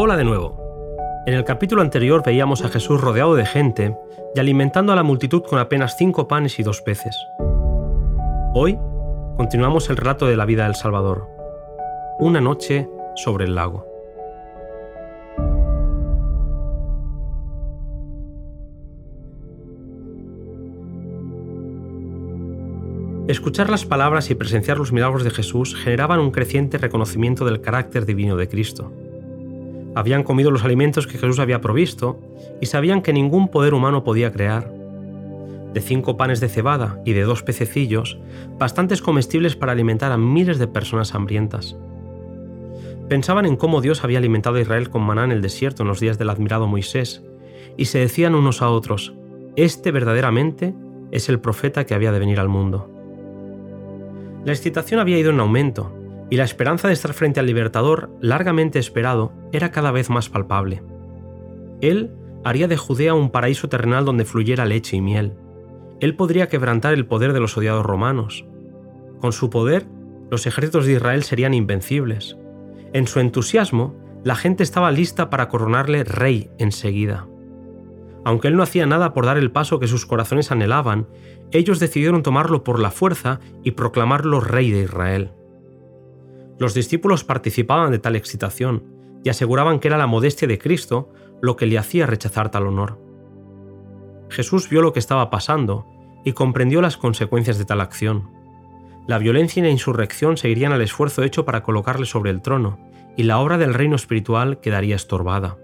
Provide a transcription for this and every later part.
Hola de nuevo. En el capítulo anterior veíamos a Jesús rodeado de gente y alimentando a la multitud con apenas cinco panes y dos peces. Hoy continuamos el relato de la vida del Salvador. Una noche sobre el lago. Escuchar las palabras y presenciar los milagros de Jesús generaban un creciente reconocimiento del carácter divino de Cristo habían comido los alimentos que Jesús había provisto y sabían que ningún poder humano podía crear. De cinco panes de cebada y de dos pececillos, bastantes comestibles para alimentar a miles de personas hambrientas. Pensaban en cómo Dios había alimentado a Israel con maná en el desierto en los días del admirado Moisés, y se decían unos a otros, Este verdaderamente es el profeta que había de venir al mundo. La excitación había ido en aumento, y la esperanza de estar frente al Libertador, largamente esperado, era cada vez más palpable. Él haría de Judea un paraíso terrenal donde fluyera leche y miel. Él podría quebrantar el poder de los odiados romanos. Con su poder, los ejércitos de Israel serían invencibles. En su entusiasmo, la gente estaba lista para coronarle rey enseguida. Aunque él no hacía nada por dar el paso que sus corazones anhelaban, ellos decidieron tomarlo por la fuerza y proclamarlo rey de Israel. Los discípulos participaban de tal excitación y aseguraban que era la modestia de Cristo lo que le hacía rechazar tal honor. Jesús vio lo que estaba pasando y comprendió las consecuencias de tal acción. La violencia y la insurrección seguirían al esfuerzo hecho para colocarle sobre el trono, y la obra del reino espiritual quedaría estorbada.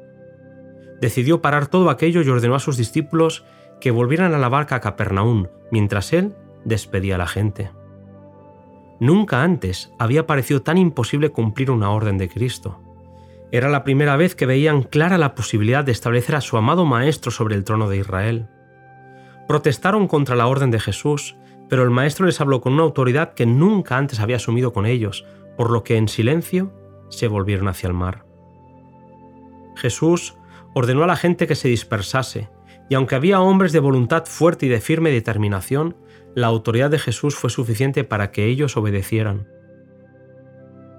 Decidió parar todo aquello y ordenó a sus discípulos que volvieran a la barca a Capernaum, mientras él despedía a la gente. Nunca antes había parecido tan imposible cumplir una orden de Cristo. Era la primera vez que veían clara la posibilidad de establecer a su amado Maestro sobre el trono de Israel. Protestaron contra la orden de Jesús, pero el Maestro les habló con una autoridad que nunca antes había asumido con ellos, por lo que en silencio se volvieron hacia el mar. Jesús ordenó a la gente que se dispersase, y aunque había hombres de voluntad fuerte y de firme determinación, la autoridad de Jesús fue suficiente para que ellos obedecieran.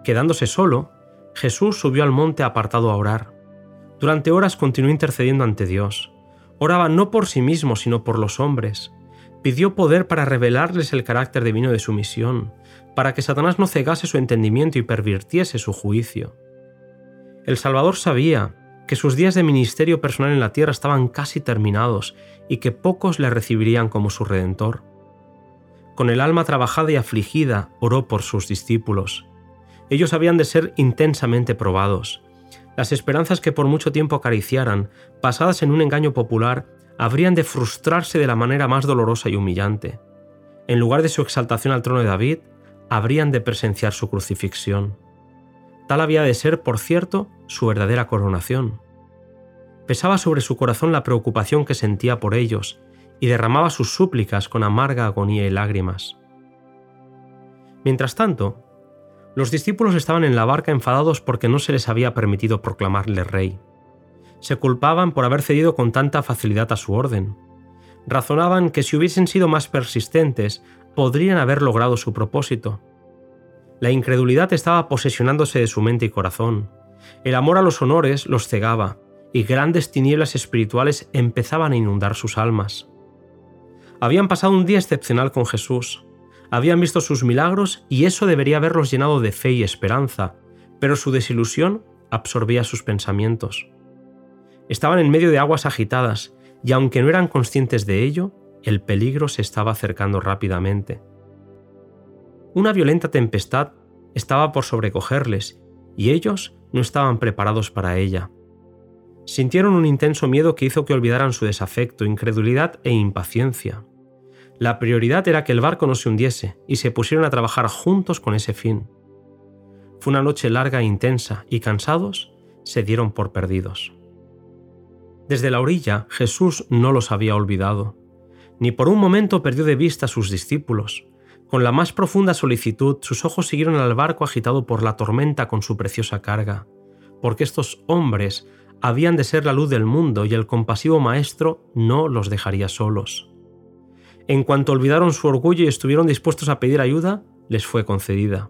Quedándose solo, Jesús subió al monte apartado a orar. Durante horas continuó intercediendo ante Dios. Oraba no por sí mismo, sino por los hombres. Pidió poder para revelarles el carácter divino de su misión, para que Satanás no cegase su entendimiento y pervirtiese su juicio. El Salvador sabía que sus días de ministerio personal en la tierra estaban casi terminados y que pocos le recibirían como su redentor con el alma trabajada y afligida, oró por sus discípulos. Ellos habían de ser intensamente probados. Las esperanzas que por mucho tiempo acariciaran, basadas en un engaño popular, habrían de frustrarse de la manera más dolorosa y humillante. En lugar de su exaltación al trono de David, habrían de presenciar su crucifixión. Tal había de ser, por cierto, su verdadera coronación. Pesaba sobre su corazón la preocupación que sentía por ellos y derramaba sus súplicas con amarga agonía y lágrimas. Mientras tanto, los discípulos estaban en la barca enfadados porque no se les había permitido proclamarle rey. Se culpaban por haber cedido con tanta facilidad a su orden. Razonaban que si hubiesen sido más persistentes, podrían haber logrado su propósito. La incredulidad estaba posesionándose de su mente y corazón. El amor a los honores los cegaba, y grandes tinieblas espirituales empezaban a inundar sus almas. Habían pasado un día excepcional con Jesús, habían visto sus milagros y eso debería haberlos llenado de fe y esperanza, pero su desilusión absorbía sus pensamientos. Estaban en medio de aguas agitadas y aunque no eran conscientes de ello, el peligro se estaba acercando rápidamente. Una violenta tempestad estaba por sobrecogerles y ellos no estaban preparados para ella. Sintieron un intenso miedo que hizo que olvidaran su desafecto, incredulidad e impaciencia. La prioridad era que el barco no se hundiese y se pusieron a trabajar juntos con ese fin. Fue una noche larga e intensa y cansados se dieron por perdidos. Desde la orilla Jesús no los había olvidado, ni por un momento perdió de vista a sus discípulos. Con la más profunda solicitud sus ojos siguieron al barco agitado por la tormenta con su preciosa carga, porque estos hombres habían de ser la luz del mundo y el compasivo Maestro no los dejaría solos. En cuanto olvidaron su orgullo y estuvieron dispuestos a pedir ayuda, les fue concedida.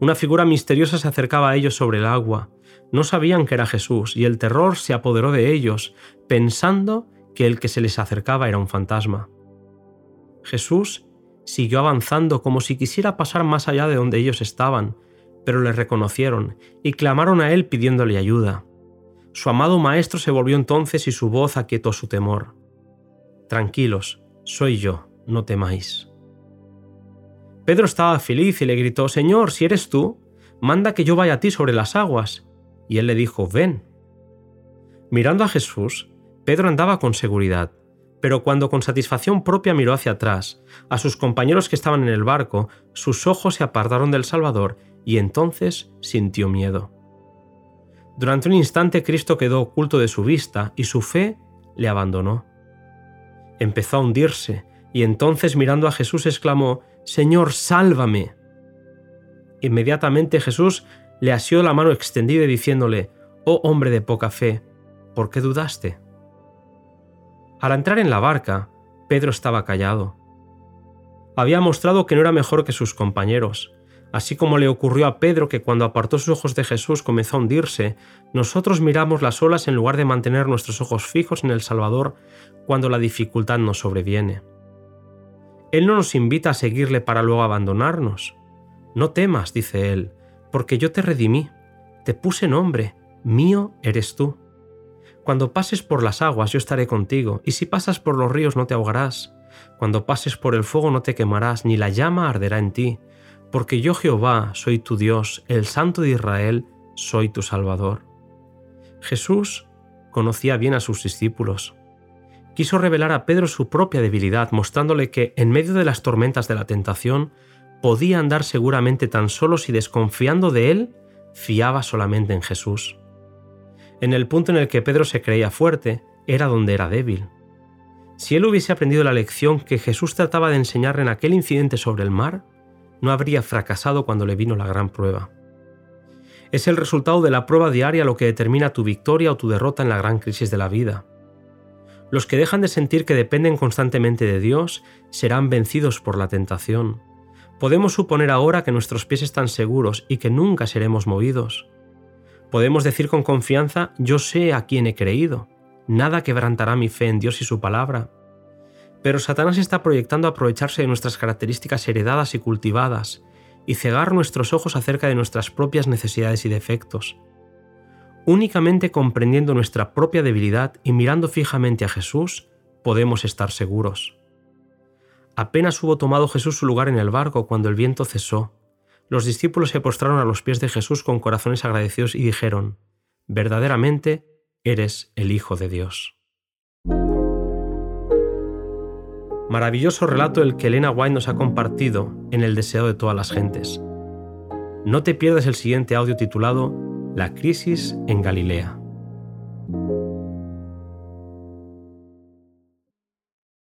Una figura misteriosa se acercaba a ellos sobre el agua. No sabían que era Jesús y el terror se apoderó de ellos, pensando que el que se les acercaba era un fantasma. Jesús siguió avanzando como si quisiera pasar más allá de donde ellos estaban, pero le reconocieron y clamaron a él pidiéndole ayuda. Su amado maestro se volvió entonces y su voz aquietó su temor. Tranquilos, soy yo, no temáis. Pedro estaba feliz y le gritó, Señor, si eres tú, manda que yo vaya a ti sobre las aguas. Y él le dijo, ven. Mirando a Jesús, Pedro andaba con seguridad, pero cuando con satisfacción propia miró hacia atrás, a sus compañeros que estaban en el barco, sus ojos se apartaron del Salvador y entonces sintió miedo. Durante un instante Cristo quedó oculto de su vista y su fe le abandonó. Empezó a hundirse y entonces mirando a Jesús exclamó, Señor, sálvame. Inmediatamente Jesús le asió la mano extendida diciéndole, Oh hombre de poca fe, ¿por qué dudaste? Al entrar en la barca, Pedro estaba callado. Había mostrado que no era mejor que sus compañeros, así como le ocurrió a Pedro que cuando apartó sus ojos de Jesús comenzó a hundirse, nosotros miramos las olas en lugar de mantener nuestros ojos fijos en el Salvador cuando la dificultad nos sobreviene. Él no nos invita a seguirle para luego abandonarnos. No temas, dice Él, porque yo te redimí, te puse nombre, mío eres tú. Cuando pases por las aguas yo estaré contigo, y si pasas por los ríos no te ahogarás. Cuando pases por el fuego no te quemarás, ni la llama arderá en ti, porque yo Jehová soy tu Dios, el Santo de Israel, soy tu Salvador. Jesús conocía bien a sus discípulos. Quiso revelar a Pedro su propia debilidad, mostrándole que, en medio de las tormentas de la tentación, podía andar seguramente tan solo si desconfiando de él, fiaba solamente en Jesús. En el punto en el que Pedro se creía fuerte, era donde era débil. Si él hubiese aprendido la lección que Jesús trataba de enseñarle en aquel incidente sobre el mar, no habría fracasado cuando le vino la gran prueba. Es el resultado de la prueba diaria lo que determina tu victoria o tu derrota en la gran crisis de la vida. Los que dejan de sentir que dependen constantemente de Dios serán vencidos por la tentación. Podemos suponer ahora que nuestros pies están seguros y que nunca seremos movidos. Podemos decir con confianza, yo sé a quién he creído. Nada quebrantará mi fe en Dios y su palabra. Pero Satanás está proyectando aprovecharse de nuestras características heredadas y cultivadas, y cegar nuestros ojos acerca de nuestras propias necesidades y defectos. Únicamente comprendiendo nuestra propia debilidad y mirando fijamente a Jesús, podemos estar seguros. Apenas hubo tomado Jesús su lugar en el barco cuando el viento cesó los discípulos se postraron a los pies de Jesús con corazones agradecidos y dijeron, verdaderamente eres el Hijo de Dios. Maravilloso relato el que Elena White nos ha compartido en El deseo de todas las gentes. No te pierdas el siguiente audio titulado La crisis en Galilea.